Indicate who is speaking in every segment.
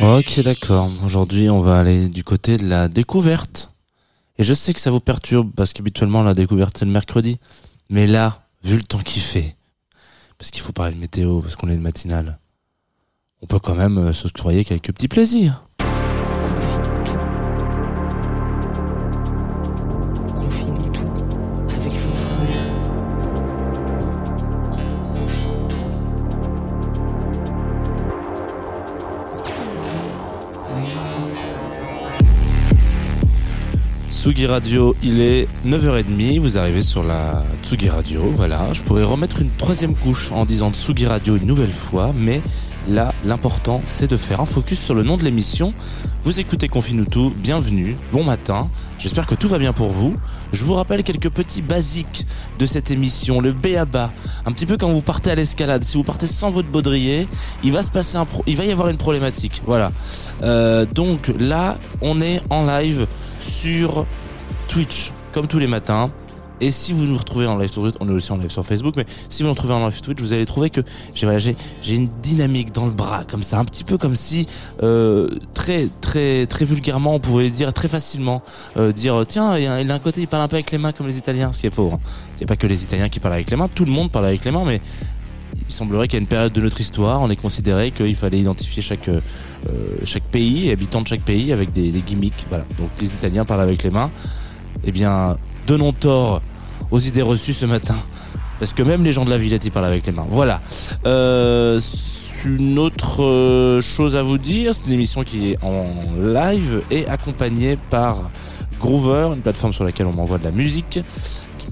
Speaker 1: Ok, d'accord. Aujourd'hui, on va aller du côté de la découverte. Et je sais que ça vous perturbe parce qu'habituellement, la découverte, c'est le mercredi. Mais là, vu le temps qu'il fait, parce qu'il faut parler de météo, parce qu'on est le matinal, on peut quand même euh, s'octroyer quelques petits plaisirs. Tsugi Radio, il est 9h30, vous arrivez sur la Tsugi Radio, voilà. Je pourrais remettre une troisième couche en disant Tsugi Radio une nouvelle fois, mais là, l'important, c'est de faire un focus sur le nom de l'émission. Vous écoutez Confine tout, bienvenue, bon matin, j'espère que tout va bien pour vous. Je vous rappelle quelques petits basiques de cette émission, le B.A.B.A. Un petit peu quand vous partez à l'escalade, si vous partez sans votre baudrier, il va se passer un pro- il va y avoir une problématique, voilà. Euh, donc là, on est en live sur Twitch, comme tous les matins. Et si vous nous retrouvez en live sur Twitch, on est aussi en live sur Facebook, mais si vous nous retrouvez en live sur Twitch, vous allez trouver que j'ai voilà, une dynamique dans le bras, comme ça, un petit peu comme si euh, très très très vulgairement, on pouvait dire très facilement euh, dire tiens, il y a un- côté il parle un peu avec les mains comme les Italiens, ce qui est faux. hein. Il pas que les Italiens qui parlent avec les mains, tout le monde parle avec les mains, mais il semblerait qu'à une période de notre histoire, on ait considéré qu'il fallait identifier chaque euh, chaque pays, habitant de chaque pays, avec des, gimmicks. Voilà. Donc les Italiens parlent avec les mains. Eh bien, donnons tort aux idées reçues ce matin, parce que même les gens de la Villette ils parlent avec les mains. Voilà. Euh, une autre euh, chose à vous dire, c'est une émission qui est en live et accompagnée par Groover, une plateforme sur laquelle on m'envoie de la musique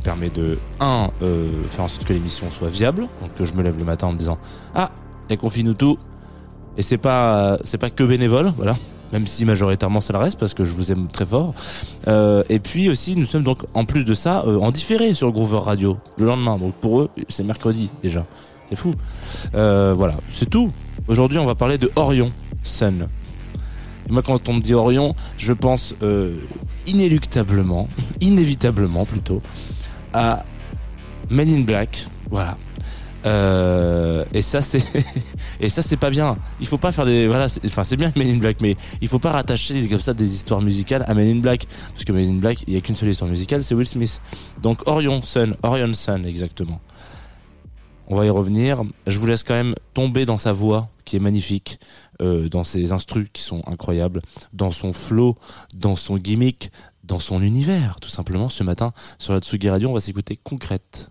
Speaker 1: permet de, euh, faire en sorte que l'émission soit viable. Donc que je me lève le matin en me disant Ah, et confine-nous tout. Et c'est pas, c'est pas que bénévole, voilà. Même si majoritairement ça le reste parce que je vous aime très fort. Euh, et puis aussi, nous sommes donc en plus de ça euh, en différé sur Groover Radio le lendemain. Donc pour eux, c'est mercredi déjà. C'est fou. Voilà, c'est tout. Aujourd'hui, on va parler de Orion Sun. Moi, quand on me dit Orion, je pense inéluctablement, inévitablement plutôt, à Men in Black. Voilà. Euh, et ça c'est et ça c'est pas bien. Il faut pas faire des voilà, enfin c'est bien Men in Black mais il faut pas rattacher comme ça des histoires musicales à Men in Black parce que Men in Black, il y a qu'une seule histoire musicale, c'est Will Smith. Donc Orion Sun, Orion Sun exactement. On va y revenir. Je vous laisse quand même tomber dans sa voix qui est magnifique, euh, dans ses instrus qui sont incroyables, dans son flow, dans son gimmick, dans son univers tout simplement. Ce matin sur la Tsugi Radio, on va s'écouter concrète.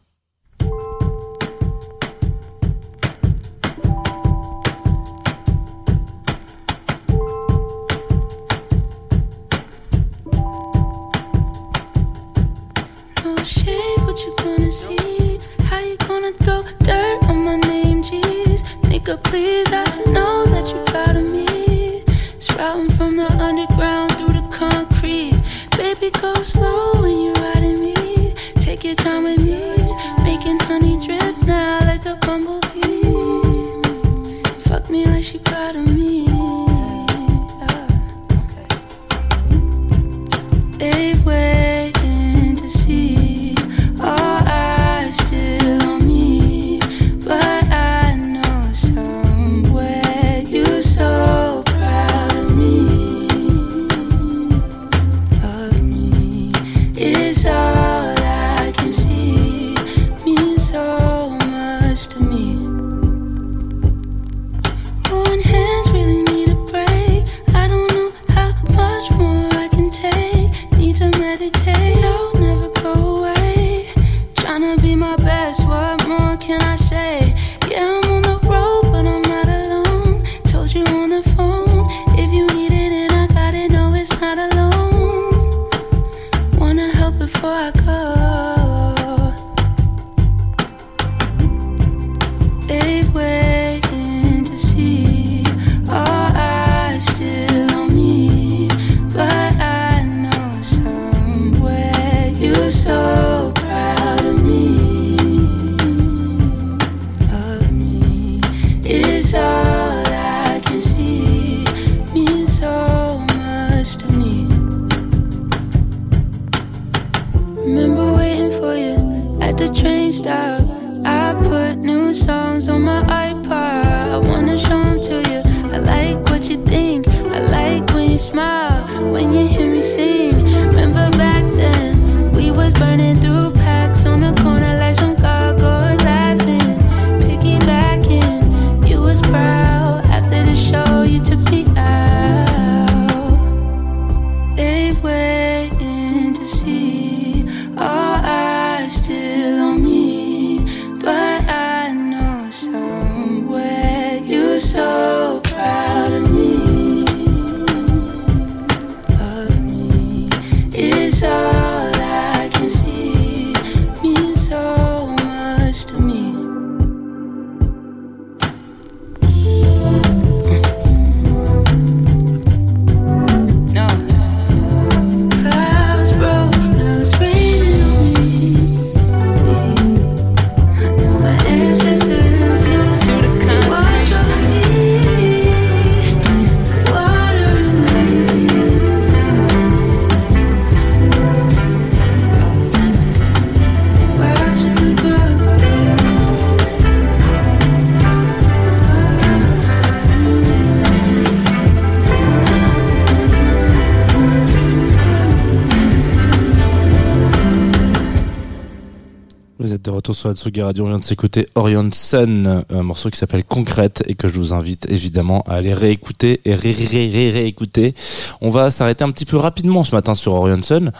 Speaker 2: No Go slow when you're riding me. Take your time with me. Making honey
Speaker 1: Retour sur Radio, on vient de s'écouter Orion Sun, un morceau qui s'appelle Concrète et que je vous invite évidemment à aller réécouter et ré ré réécouter. On va s'arrêter un petit peu rapidement ce matin sur Orion Sun.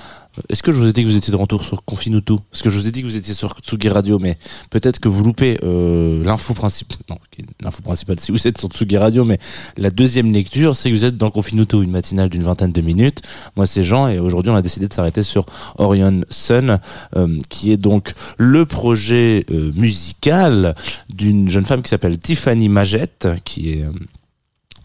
Speaker 1: Est-ce que je vous ai dit que vous étiez de retour sur Confinutu Parce que je vous ai dit que vous étiez sur Tsugi Radio, mais peut-être que vous loupez euh, l'info principale. Non, l'info principale, si vous êtes sur Tsugi Radio, mais la deuxième lecture, c'est que vous êtes dans Confinutu, une matinale d'une vingtaine de minutes. Moi, c'est Jean, et aujourd'hui, on a décidé de s'arrêter sur Orion Sun, euh, qui est donc le projet euh, musical d'une jeune femme qui s'appelle Tiffany Majette, qui est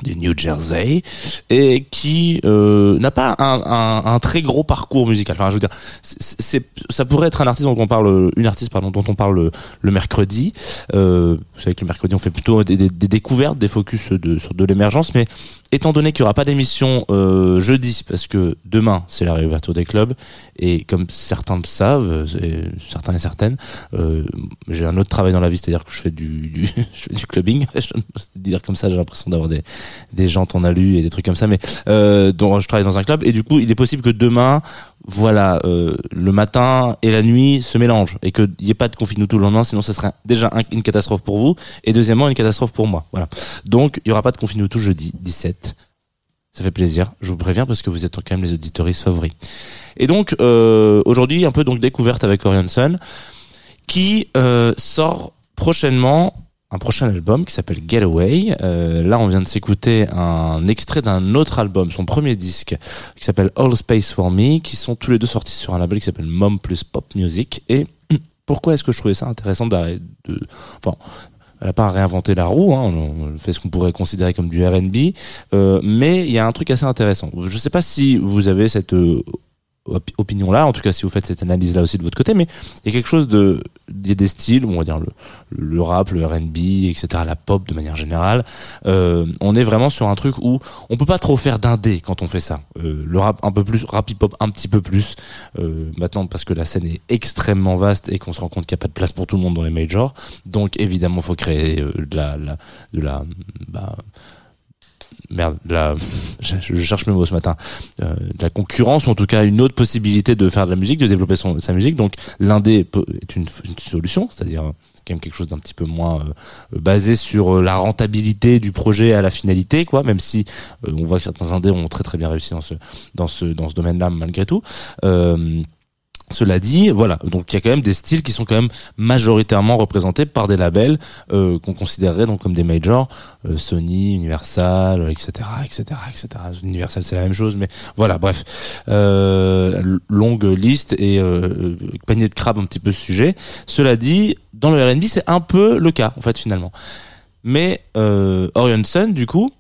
Speaker 1: du New Jersey et qui euh, n'a pas un, un, un très gros parcours musical. Enfin, je veux dire, c'est, ça pourrait être un artiste dont on parle, une artiste pardon, dont on parle le, le mercredi. Euh, vous savez que le mercredi on fait plutôt des, des, des découvertes, des focus de, sur de l'émergence, mais étant donné qu'il n'y aura pas d'émission euh, jeudi, parce que demain c'est la réouverture des clubs et comme certains le savent, certains et certaines, euh, j'ai un autre travail dans la vie, c'est-à-dire que je fais du, du je fais du clubbing. Dire comme ça, j'ai l'impression d'avoir des des jantes en alu et des trucs comme ça, mais euh, dont je travaille dans un club et du coup, il est possible que demain, voilà, euh, le matin et la nuit se mélangent et qu'il n'y ait pas de confinement tout le lendemain, sinon ça serait déjà un- une catastrophe pour vous et deuxièmement une catastrophe pour moi. Voilà. Donc, il y aura pas de confinement tout jeudi 17. Ça fait plaisir, je vous préviens parce que vous êtes quand même les auditoristes favoris. Et donc euh, aujourd'hui un peu donc découverte avec Orion Sun qui euh, sort prochainement un prochain album qui s'appelle Getaway. Euh, là, on vient de s'écouter un extrait d'un autre album, son premier disque, qui s'appelle All Space for Me, qui sont tous les deux sortis sur un label qui s'appelle Mom plus Pop Music. Et pourquoi est-ce que je trouvais ça intéressant d'arrêter de, enfin, elle n'a pas réinventé la roue, hein, on, on fait ce qu'on pourrait considérer comme du R&B, euh, mais il y a un truc assez intéressant. Je ne sais pas si vous avez cette euh, op- opinion-là, en tout cas si vous faites cette analyse-là aussi de votre côté, mais il y a quelque chose de, il y a des styles, on va dire le, le, rap, le R&B, etc., la pop de manière générale. Euh, on est vraiment sur un truc où on peut pas trop faire d'indé quand on fait ça. Euh, le rap un peu plus, rap hip hop un petit peu plus. Euh, maintenant parce que la scène est extrêmement vaste et qu'on se rend compte qu'il n'y a pas de place pour tout le monde dans les majors. Donc évidemment, faut créer euh, de la, la- de la, bah, merde, de la, je, cherche mes mots ce matin, euh, de la concurrence ou en tout cas une autre possibilité de faire de la musique, de développer son, sa musique. Donc l'indé est une, solution, c'est-à-dire euh, quand même quelque chose d'un petit peu moins euh, basé sur la rentabilité du projet à la finalité, quoi. Même si on voit que certains indés ont très très bien réussi dans ce dans ce dans ce domaine-là malgré tout. Cela dit, voilà, donc il y a quand même des styles qui sont quand même majoritairement représentés par des labels euh, qu'on considérerait donc comme des majors, euh, Sony, Universal, etc., etc., etc. Universal c'est la même chose, mais voilà, bref, euh, longue liste et euh, panier de crabes un petit peu ce sujet. Cela dit, dans le R&B c'est un peu le cas en fait finalement. Mais euh, Orion Sun, du coup,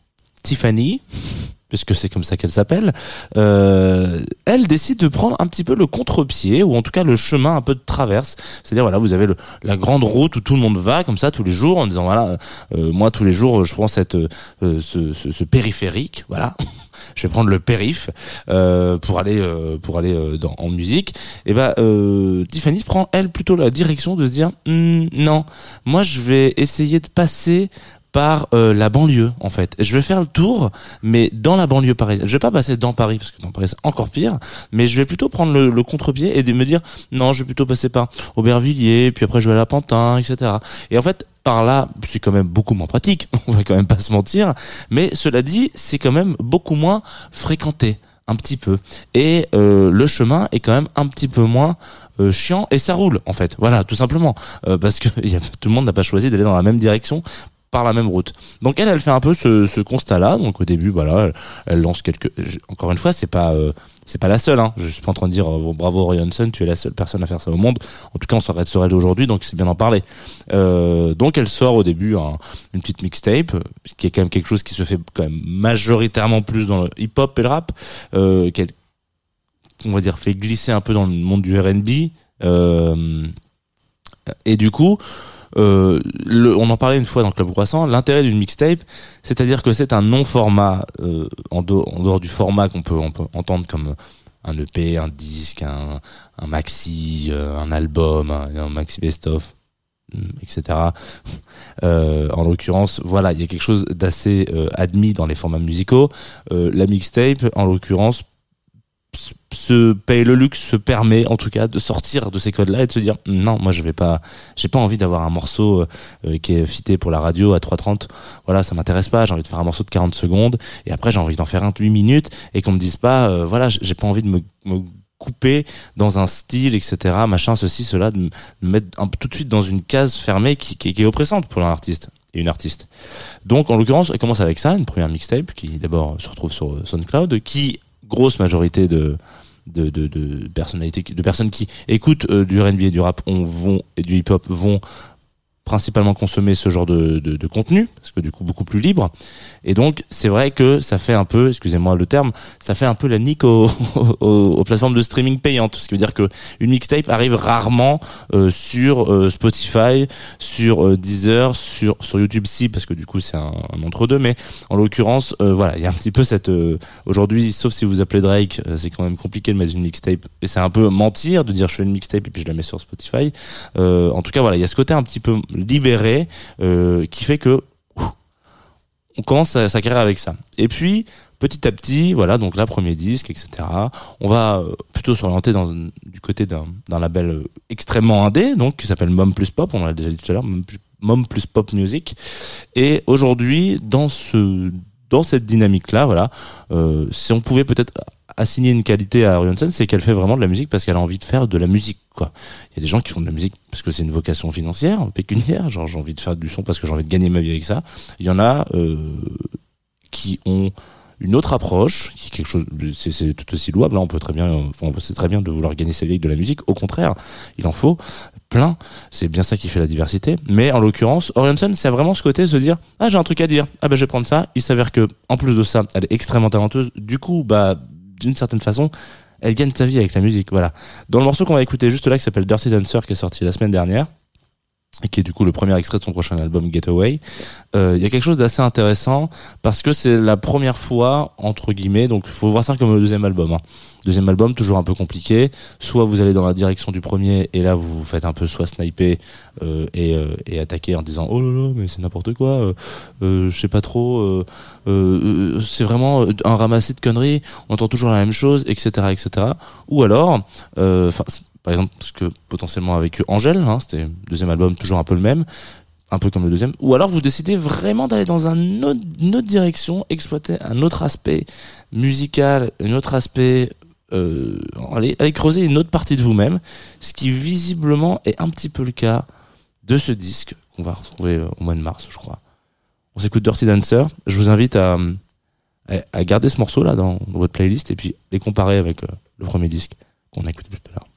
Speaker 1: Tiffany, puisque c'est comme ça qu'elle s'appelle, euh, elle décide de prendre un petit peu le contre-pied, ou en tout cas le chemin un peu de traverse. C'est-à-dire, voilà, vous avez le, la grande route où tout le monde va, comme ça, tous les jours, en disant, voilà, euh, moi, tous les jours, je prends cette, euh, ce, ce, ce périphérique, voilà. Je vais prendre le périph euh, pour aller euh, pour aller euh, dans, en musique. Et ben Tiffany prend elle plutôt la direction de se dire Hmm, non, moi je vais essayer de passer par euh, la banlieue en fait. Je vais faire le tour, mais dans la banlieue parisienne. Je vais pas passer dans Paris parce que dans Paris c'est encore pire, mais je vais plutôt prendre le, contre-pied et de me dire non, je vais plutôt passer par Aubervilliers, puis après je vais à la Pantin, etc. Et en fait par là, c'est quand même beaucoup moins pratique, on va quand même pas se mentir, mais cela dit, c'est quand même beaucoup moins fréquenté un petit peu et euh, le chemin est quand même un petit peu moins euh, chiant et ça roule en fait voilà tout simplement parce que tout le monde n'a pas choisi d'aller dans la même direction par la même route. Donc elle elle fait un peu ce, ce constat là donc au début voilà elle, lance quelques encore une fois c'est pas euh, c'est pas la seule hein. je suis pas en train de dire euh, bravo Orianson tu es la seule personne à faire ça au monde. En tout cas on s'arrête sur elle aujourd'hui donc c'est bien d'en parler. Euh, donc elle sort au début un- une petite mixtape qui est quand même quelque chose qui se fait quand même majoritairement plus dans le hip hop et le rap qu'elle on va dire fait glisser un peu dans le monde du R&B et du coup euh, le, on en parlait une fois dans Club Croissant l'intérêt d'une mixtape c'est-à-dire que c'est un non format euh, en, dehors- du format qu'on peut, on peut entendre comme un EP un disque un, un maxi euh, un album un, un maxi best-of mm, etc euh, en l'occurrence voilà il y a quelque chose d'assez euh, admis dans les formats musicaux. La mixtape en l'occurrence se paye le luxe se permet en tout cas de sortir de ces codes là et de se dire non moi je vais pas j'ai pas envie d'avoir un morceau euh, euh, qui est fité pour la radio à 3.30 voilà ça m'intéresse pas j'ai envie de faire un morceau de 40 secondes et après j'ai envie d'en faire un de 8 minutes et qu'on me dise pas euh, voilà j'ai pas envie de me, couper dans un style etc machin ceci cela de me me mettre tout de suite dans une case fermée qui, qui, qui est oppressante pour un artiste et une artiste. Donc en l'occurrence elle commence avec ça une première mixtape qui d'abord se retrouve sur SoundCloud qui grosse majorité de de, de, personnalités de personnes qui écoutent euh, du R&B et du rap on vont et du hip hop vont principalement consommer ce genre de, de, de contenu parce que du coup beaucoup plus libre. Et donc c'est vrai que ça fait un peu excusez-moi le terme ça fait un peu la nique aux, aux, aux plateformes de streaming payantes. Ce qui veut dire que une mixtape arrive rarement euh, sur euh, Spotify sur euh, Deezer sur sur YouTube si parce que du coup c'est un, un entre deux mais en l'occurrence euh, voilà il y a un petit peu cette euh, aujourd'hui sauf si vous appelez Drake euh, c'est quand même compliqué de mettre une mixtape. Et c'est un peu mentir de dire je fais une mixtape et puis je la mets sur Spotify. En tout cas voilà il y a ce côté un petit peu libéré euh, qui fait que on commence sa, sa avec ça. Et puis petit à petit voilà donc là premier disque etc on va euh, plutôt s'orienter du côté d'un label euh, extrêmement indé donc qui s'appelle Mom plus Pop on l'a déjà dit tout à l'heure Mom plus, Pop Music. Et aujourd'hui dans ce dans cette dynamique là voilà si on pouvait peut-être assigner une qualité à Orianson c'est qu'elle fait vraiment de la musique parce qu'elle a envie de faire de la musique quoi. Il y a des gens qui font de la musique parce que c'est une vocation financière pécuniaire genre j'ai envie de faire du son parce que j'ai envie de gagner ma vie avec ça. Il y en a euh, qui ont une autre approche qui est quelque chose c'est tout aussi louable là on peut très bien c'est très bien de vouloir gagner sa vie avec de la musique. Au contraire il en faut plein. C'est bien ça qui fait la diversité. Mais en l'occurrence Orianson c'est vraiment ce côté de se dire ah j'ai un truc à dire. Ah ben je vais prendre ça. Il s'avère que en plus de ça elle est extrêmement talentueuse. Du coup bah d'une certaine façon elle gagne sa vie avec la musique voilà. Dans le morceau qu'on va écouter juste là qui s'appelle Dirty Dancer qui est sorti la semaine dernière qui est du coup le premier extrait de son prochain album Getaway. Euh, il y a quelque chose d'assez intéressant parce que c'est la première fois entre guillemets donc faut voir ça comme le deuxième album hein. deuxième album toujours un peu compliqué. Soit vous allez dans la direction du premier et là vous vous faites un peu soit sniper euh, et, euh, et attaquer en disant oh là là mais c'est n'importe quoi euh, euh, je sais pas trop c'est vraiment un ramassis de conneries on entend toujours la même chose etc etc ou alors enfin par exemple parce que potentiellement avec Angèle hein, c'était le deuxième album toujours un peu le même un peu comme le deuxième. Ou alors vous décidez vraiment d'aller dans une autre direction exploiter un autre aspect musical un autre aspect euh, creuser une autre partie de vous-même ce qui visiblement est un petit peu le cas de ce disque qu'on va retrouver euh, au mois de mars je crois. On s'écoute Dirty Dancer. Je vous invite à, garder ce morceau là dans, dans votre playlist et puis les comparer avec euh, le premier disque qu'on a écouté tout à l'heure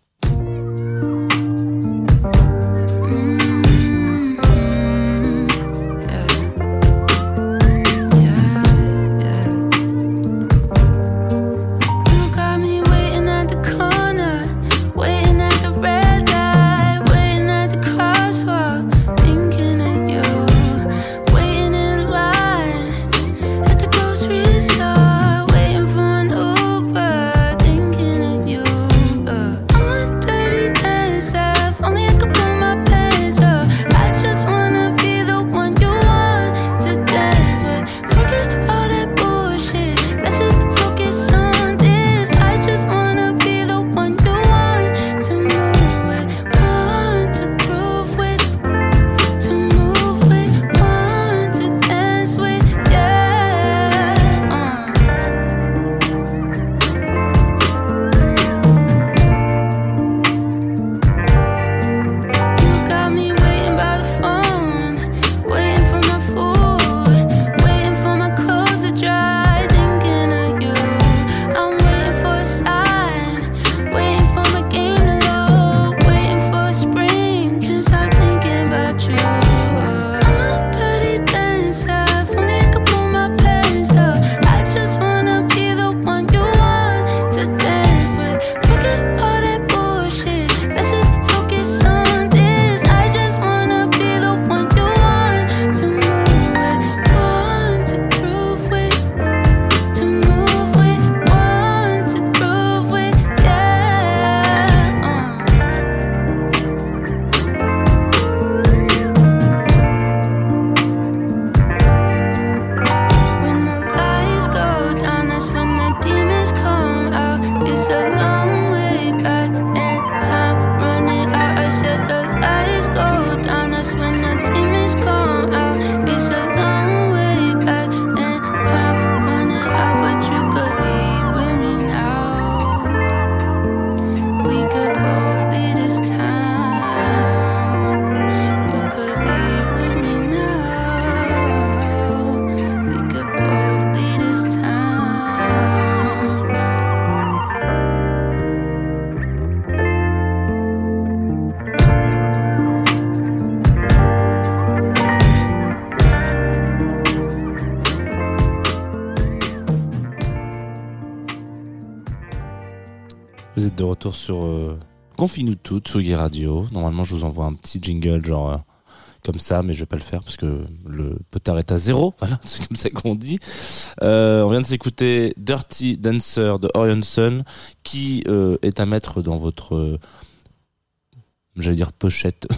Speaker 1: de retour sur euh, Confine-nous Radio. Normalement, je vous envoie un petit jingle, genre euh, comme ça, mais je vais pas le faire parce que le potard est à zéro. Voilà, c'est comme ça qu'on dit. Euh, on vient de s'écouter Dirty Dancer de Orion Sun, qui euh, est à mettre dans votre, j'allais dire pochette.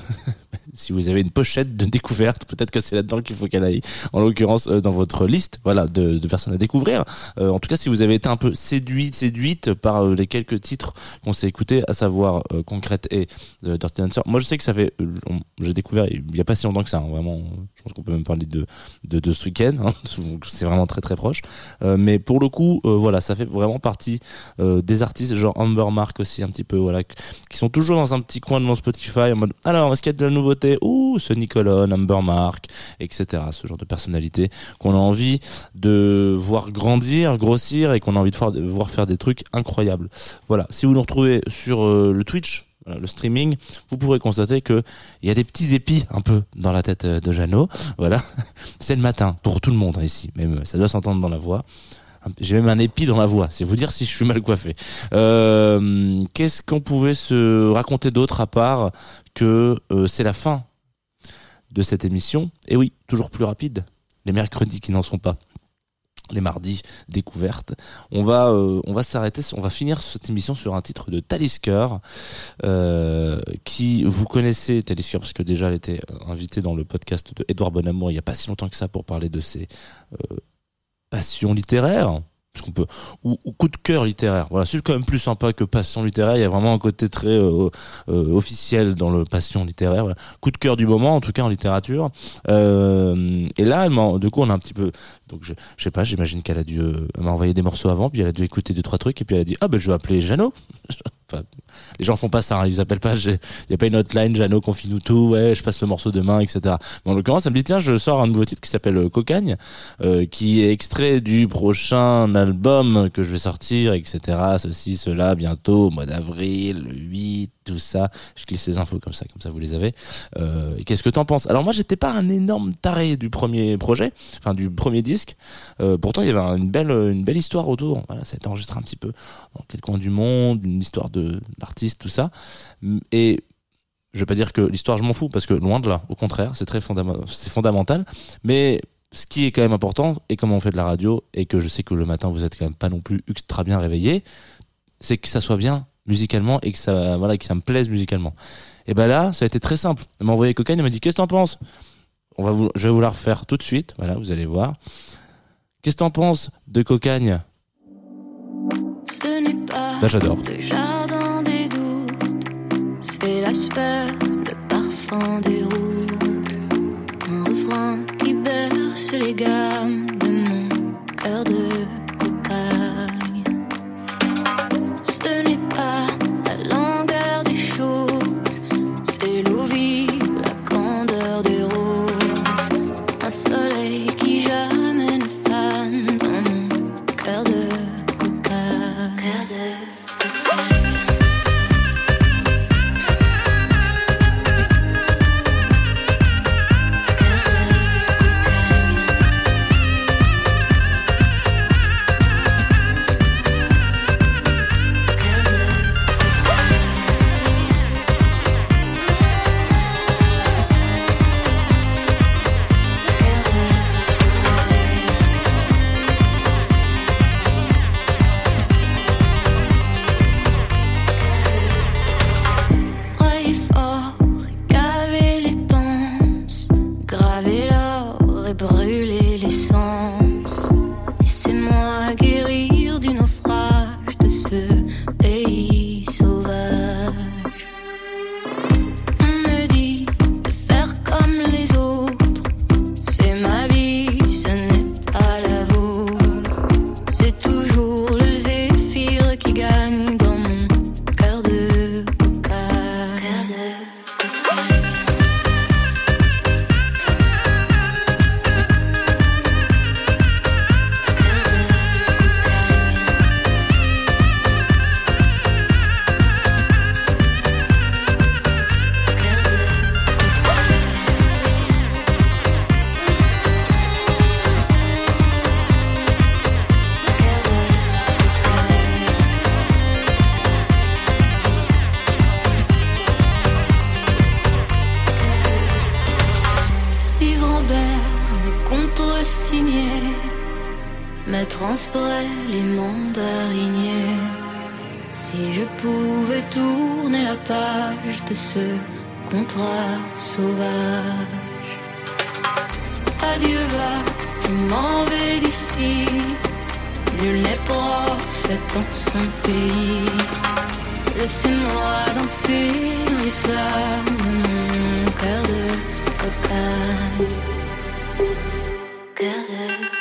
Speaker 1: si vous avez une pochette de découverte, peut-être que c'est là-dedans qu'il faut qu'elle aille. En l'occurrence, euh, dans votre liste, voilà, de, de personnes à découvrir. Euh, en tout cas, si vous avez été un peu séduit, séduite par euh, les quelques titres qu'on s'est écoutés, à savoir Concrète et Dirty Dancer. Moi, je sais que ça fait, j'ai découvert il y a pas si longtemps que ça. hein, vraiment, je pense qu'on peut même parler de de, de ce week-end. hein, c'est vraiment très très proche. Mais pour le coup, voilà, ça fait vraiment partie des artistes, genre Amber Mark aussi un petit peu, voilà, qui sont toujours dans un petit coin de mon Spotify en mode alors est-ce qu'il y a de la nouveauté? Ouh Sonny Colon Amber Mark etc ce genre de personnalité qu'on a envie de voir grandir grossir et qu'on a envie de voir, faire des trucs incroyables. Voilà. Si vous nous retrouvez sur euh, le Twitch voilà, le streaming, vous pourrez constater que il y a des petits épis un peu dans la tête euh, de Jeannot. Voilà, c'est le matin pour tout le monde hein, ici, même euh, ça doit s'entendre dans la voix. J'ai même un épi dans la voix, c'est vous dire si je suis mal coiffé. Euh, Qu'est-ce qu'on pouvait se raconter d'autre à part que euh, c'est la fin de cette émission? Et oui, toujours plus rapide, les mercredis qui n'en sont pas. Les mardis découvertes. On va, euh, on va s'arrêter, on va finir cette émission sur un titre de Talisker, euh, qui vous connaissez Talisker parce que déjà elle était invitée dans le podcast de Edouard Bonamour il y a pas si longtemps que ça pour parler de ses euh, passion littéraire qu'on peut ou, ou coup de cœur littéraire. Voilà c'est quand même plus sympa que passion littéraire. Il y a vraiment un côté très euh, euh, officiel dans le passion littéraire. Coup de cœur du moment en tout cas en littérature. Euh, et là elle du coup on a un petit peu donc je, je sais pas j'imagine qu'elle a dû euh, m'a envoyé des morceaux avant puis elle a dû écouter deux trois trucs et puis elle a dit ah ben je vais appeler Jeannot les gens font pas ça hein, ils appellent pas il y a pas une hotline Jeannot confie-nous tout ouais je passe le morceau demain etc mais en l'occurrence elle me dit tiens je sors un nouveau titre qui s'appelle euh, Cocagne euh, qui est extrait du prochain album que je vais sortir, etc. Ceci, cela, bientôt, au mois d'avril, le 8, tout ça. Je glisse les infos comme ça, comme ça vous les avez. Euh, Qu'est-ce que t'en penses? Alors moi, j'étais pas un énorme taré du premier projet, enfin du premier disque. Euh, pourtant, il y avait un- une belle, une belle histoire autour. Voilà, ça a été enregistré un petit peu dans quel coin du monde, une histoire de d'artiste, tout ça. Et je vais pas dire que l'histoire je m'en fous parce que loin de là, au contraire, c'est très c'est fondamental. Mais ce qui est quand même important, et comme on fait de la radio, et que je sais que le matin vous êtes quand même pas non plus ultra bien réveillé, c'est que ça soit bien musicalement et que ça, voilà, que ça me plaise musicalement. Et ben là, ça a été très simple. Elle m'a envoyé cocaine, elle m'a dit qu'est-ce que t'en penses? On va vous, je vais vous la refaire tout de suite. Voilà, vous allez voir. Qu'est-ce que t'en penses de cocagne
Speaker 3: Ce n'est pas
Speaker 1: Là, j'adore.
Speaker 3: le jardin des doutes, c'est le parfum des routes. Un refrain qui berce les gammes Si je pouvais tourner la page de ce contrat sauvage. Adieu va, je m'en vais d'ici. Nul n'est prophète dans son pays. Laissez-moi danser dans les flammes de mon cœur de cocaïne. Cœur de